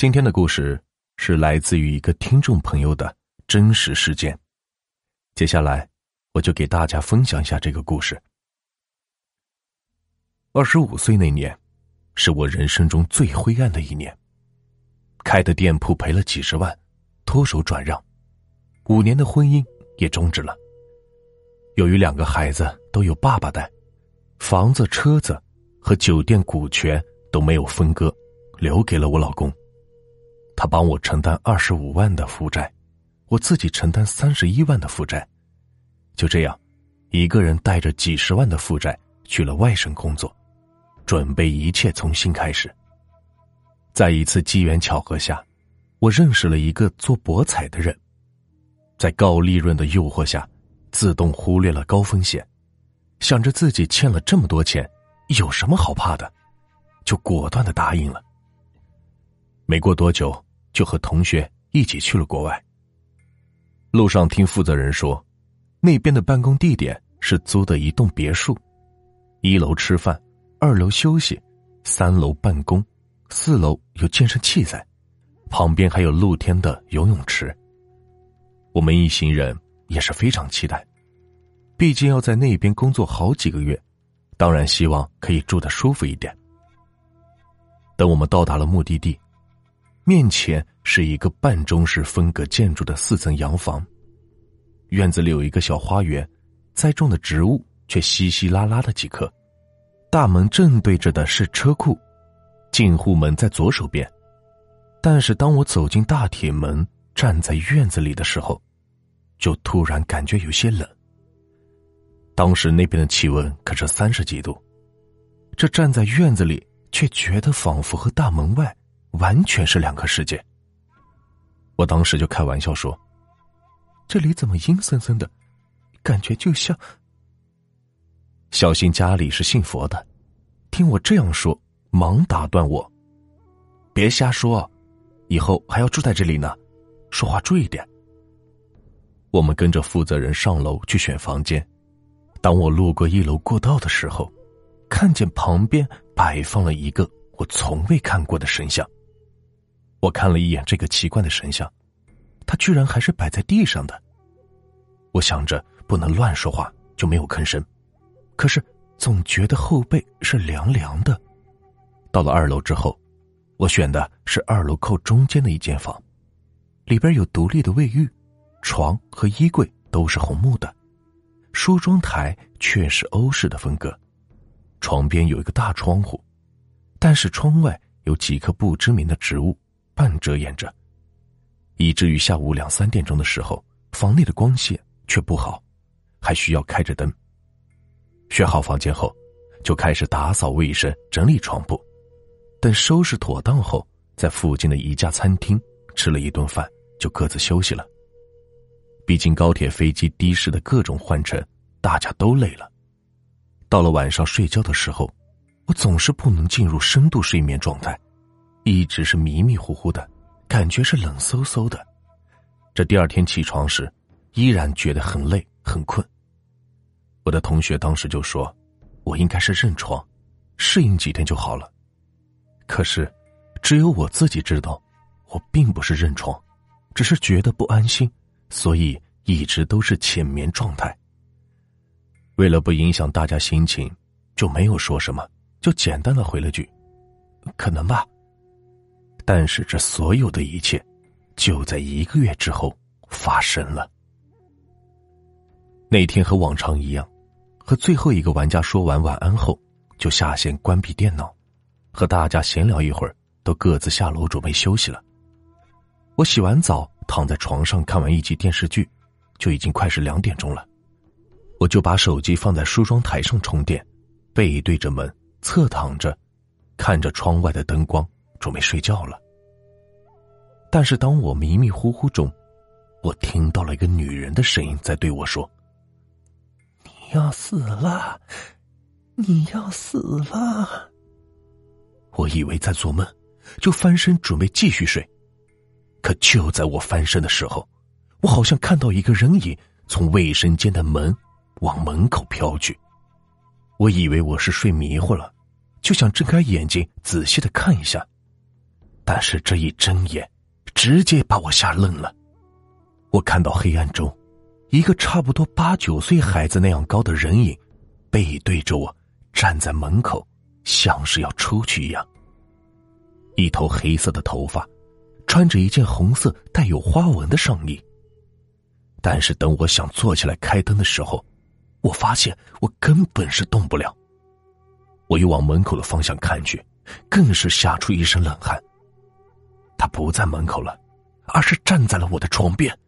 今天的故事是来自于一个听众朋友的真实事件。接下来，我就给大家分享一下这个故事。二十五岁那年，是我人生中最灰暗的一年。开的店铺赔了几十万，脱手转让，五年的婚姻也终止了。由于两个孩子都有爸爸带，房子、车子和酒店股权都没有分割，留给了我老公。他帮我承担二十五万的负债，我自己承担三十一万的负债。就这样，一个人带着几十万的负债去了外省工作，准备一切从新开始。在一次机缘巧合下，我认识了一个做博彩的人，在高利润的诱惑下。自动忽略了高风险，想着自己欠了这么多钱，有什么好怕的，就果断的答应了。没过多久，就和同学一起去了国外。路上听负责人说，那边的办公地点是租的一栋别墅，一楼吃饭，二楼休息，三楼办公，四楼有健身器材，旁边还有露天的游泳池。我们一行人。也是非常期待，毕竟要在那边工作好几个月，当然希望可以住的舒服一点。等我们到达了目的地，面前是一个半中式风格建筑的四层洋房，院子里有一个小花园，栽种的植物却稀稀拉拉的几棵。大门正对着的是车库，进户门在左手边，但是当我走进大铁门，站在院子里的时候。就突然感觉有些冷。当时那边的气温可是三十几度，这站在院子里却觉得仿佛和大门外完全是两个世界。我当时就开玩笑说：“这里怎么阴森森的，感觉就像……”小新家里是信佛的，听我这样说，忙打断我：“别瞎说，以后还要住在这里呢，说话注意点。”我们跟着负责人上楼去选房间。当我路过一楼过道的时候，看见旁边摆放了一个我从未看过的神像。我看了一眼这个奇怪的神像，它居然还是摆在地上的。我想着不能乱说话，就没有吭声。可是总觉得后背是凉凉的。到了二楼之后，我选的是二楼靠中间的一间房，里边有独立的卫浴。床和衣柜都是红木的，梳妆台却是欧式的风格。床边有一个大窗户，但是窗外有几棵不知名的植物半遮掩着，以至于下午两三点钟的时候，房内的光线却不好，还需要开着灯。选好房间后，就开始打扫卫生、整理床铺。等收拾妥当后，在附近的一家餐厅吃了一顿饭，就各自休息了。毕竟高铁、飞机、的士的各种换乘，大家都累了。到了晚上睡觉的时候，我总是不能进入深度睡眠状态，一直是迷迷糊糊的，感觉是冷飕飕的。这第二天起床时，依然觉得很累很困。我的同学当时就说，我应该是认床，适应几天就好了。可是，只有我自己知道，我并不是认床，只是觉得不安心。所以一直都是浅眠状态。为了不影响大家心情，就没有说什么，就简单的回了句：“可能吧。”但是这所有的一切，就在一个月之后发生了。那天和往常一样，和最后一个玩家说完晚安后，就下线关闭电脑，和大家闲聊一会儿，都各自下楼准备休息了。我洗完澡。躺在床上看完一集电视剧，就已经快是两点钟了。我就把手机放在梳妆台上充电，背对着门，侧躺着，看着窗外的灯光，准备睡觉了。但是当我迷迷糊糊中，我听到了一个女人的声音在对我说：“你要死了，你要死了。”我以为在做梦，就翻身准备继续睡。可就在我翻身的时候，我好像看到一个人影从卫生间的门往门口飘去。我以为我是睡迷糊了，就想睁开眼睛仔细的看一下。但是这一睁眼，直接把我吓愣了。我看到黑暗中，一个差不多八九岁孩子那样高的人影，背对着我站在门口，像是要出去一样。一头黑色的头发，穿着一件红色带有花纹的上衣。但是等我想坐起来开灯的时候，我发现我根本是动不了。我又往门口的方向看去，更是吓出一身冷汗。他不在门口了，而是站在了我的床边。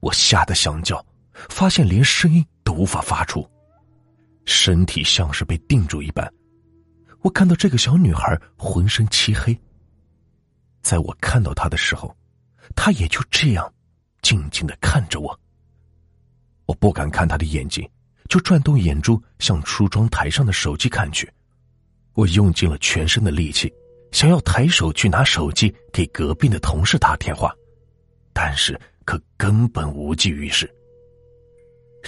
我吓得想叫，发现连声音都无法发出，身体像是被定住一般。我看到这个小女孩浑身漆黑，在我看到她的时候，她也就这样。静静的看着我，我不敢看他的眼睛，就转动眼珠向梳妆台上的手机看去。我用尽了全身的力气，想要抬手去拿手机给隔壁的同事打电话，但是可根本无济于事。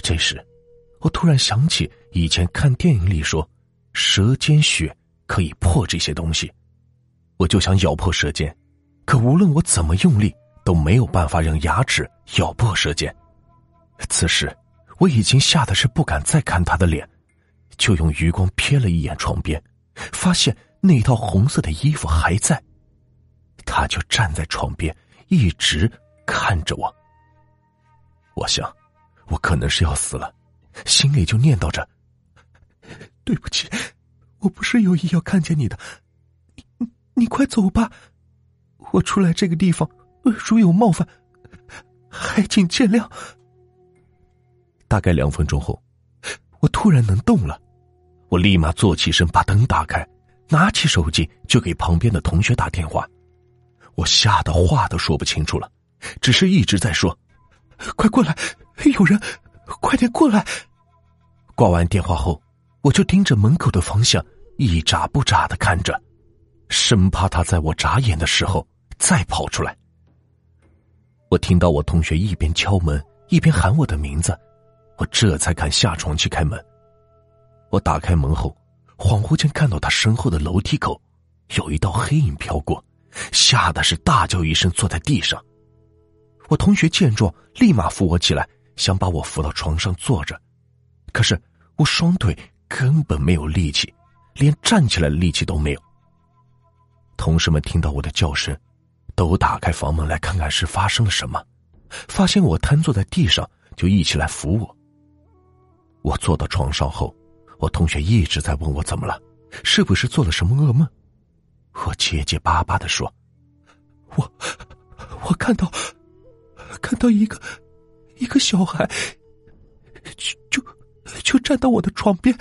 这时，我突然想起以前看电影里说，舌尖血可以破这些东西，我就想咬破舌尖，可无论我怎么用力。都没有办法让牙齿咬破舌尖。此时，我已经吓得是不敢再看他的脸，就用余光瞥了一眼床边，发现那套红色的衣服还在。他就站在床边，一直看着我。我想，我可能是要死了，心里就念叨着：“对不起，我不是有意要看见你的，你你快走吧，我出来这个地方。”如有冒犯，还请见谅。大概两分钟后，我突然能动了，我立马坐起身，把灯打开，拿起手机就给旁边的同学打电话。我吓得话都说不清楚了，只是一直在说：“快过来，有人，快点过来。”挂完电话后，我就盯着门口的方向，一眨不眨的看着，生怕他在我眨眼的时候再跑出来。我听到我同学一边敲门一边喊我的名字，我这才敢下床去开门。我打开门后，恍惚间看到他身后的楼梯口有一道黑影飘过，吓得是大叫一声，坐在地上。我同学见状，立马扶我起来，想把我扶到床上坐着，可是我双腿根本没有力气，连站起来的力气都没有。同事们听到我的叫声。都打开房门来看看是发生了什么，发现我瘫坐在地上，就一起来扶我。我坐到床上后，我同学一直在问我怎么了，是不是做了什么噩梦？我结结巴巴的说：“我，我看到，看到一个，一个小孩，就就就站到我的床边。”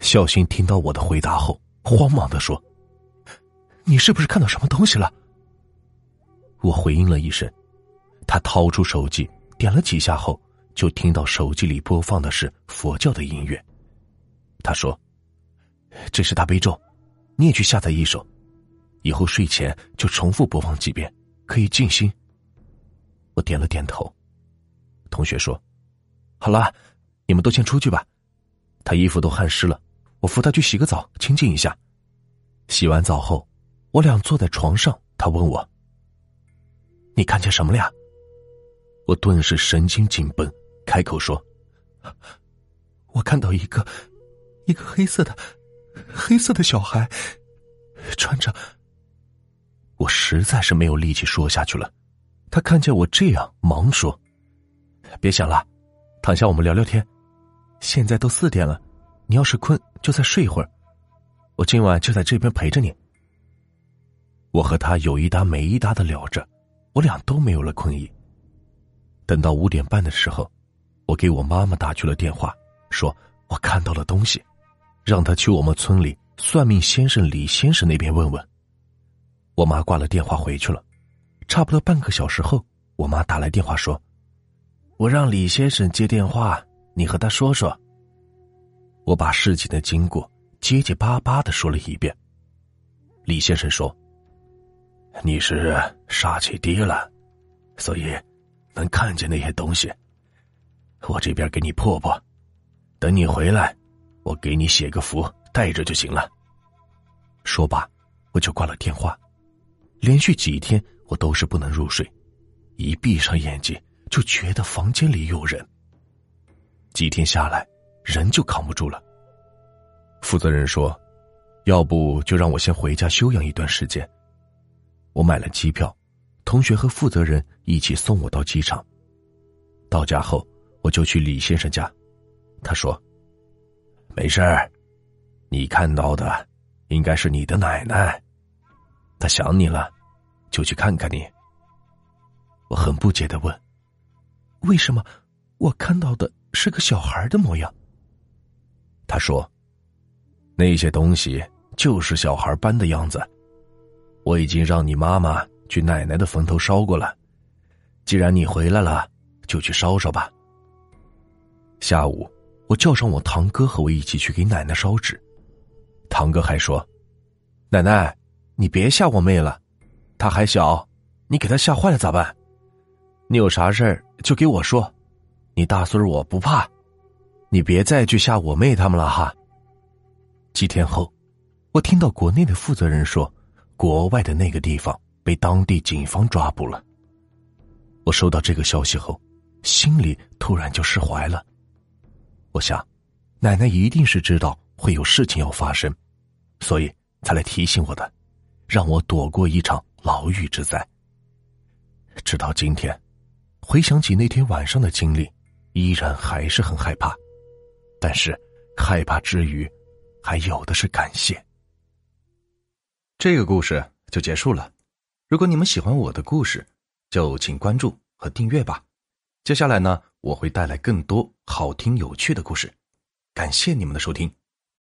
小新听到我的回答后，慌忙的说：“你是不是看到什么东西了？”我回应了一声，他掏出手机点了几下后，就听到手机里播放的是佛教的音乐。他说：“这是大悲咒，你也去下载一首，以后睡前就重复播放几遍，可以静心。”我点了点头。同学说：“好了，你们都先出去吧，他衣服都汗湿了，我扶他去洗个澡，清静一下。”洗完澡后，我俩坐在床上，他问我。你看见什么了呀？我顿时神经紧绷，开口说：“我看到一个，一个黑色的，黑色的小孩，穿着……”我实在是没有力气说下去了。他看见我这样，忙说：“别想了，躺下，我们聊聊天。现在都四点了，你要是困，就再睡一会儿。我今晚就在这边陪着你。”我和他有一搭没一搭的聊着。我俩都没有了困意。等到五点半的时候，我给我妈妈打去了电话，说我看到了东西，让他去我们村里算命先生李先生那边问问。我妈挂了电话回去了。差不多半个小时后，我妈打来电话说：“我让李先生接电话，你和他说说。”我把事情的经过结结巴巴的说了一遍。李先生说。你是煞气低了，所以能看见那些东西。我这边给你破破，等你回来，我给你写个符带着就行了。说罢，我就挂了电话。连续几天我都是不能入睡，一闭上眼睛就觉得房间里有人。几天下来，人就扛不住了。负责人说：“要不就让我先回家休养一段时间。”我买了机票，同学和负责人一起送我到机场。到家后，我就去李先生家，他说：“没事儿，你看到的应该是你的奶奶，她想你了，就去看看你。”我很不解的问：“为什么我看到的是个小孩的模样？”他说：“那些东西就是小孩般的样子。”我已经让你妈妈去奶奶的坟头烧过了，既然你回来了，就去烧烧吧。下午，我叫上我堂哥和我一起去给奶奶烧纸。堂哥还说：“奶奶，你别吓我妹了，她还小，你给她吓坏了咋办？你有啥事儿就给我说，你大孙儿我不怕，你别再去吓我妹他们了哈。”几天后，我听到国内的负责人说。国外的那个地方被当地警方抓捕了。我收到这个消息后，心里突然就释怀了。我想，奶奶一定是知道会有事情要发生，所以才来提醒我的，让我躲过一场牢狱之灾。直到今天，回想起那天晚上的经历，依然还是很害怕。但是，害怕之余，还有的是感谢。这个故事就结束了。如果你们喜欢我的故事，就请关注和订阅吧。接下来呢，我会带来更多好听有趣的故事。感谢你们的收听。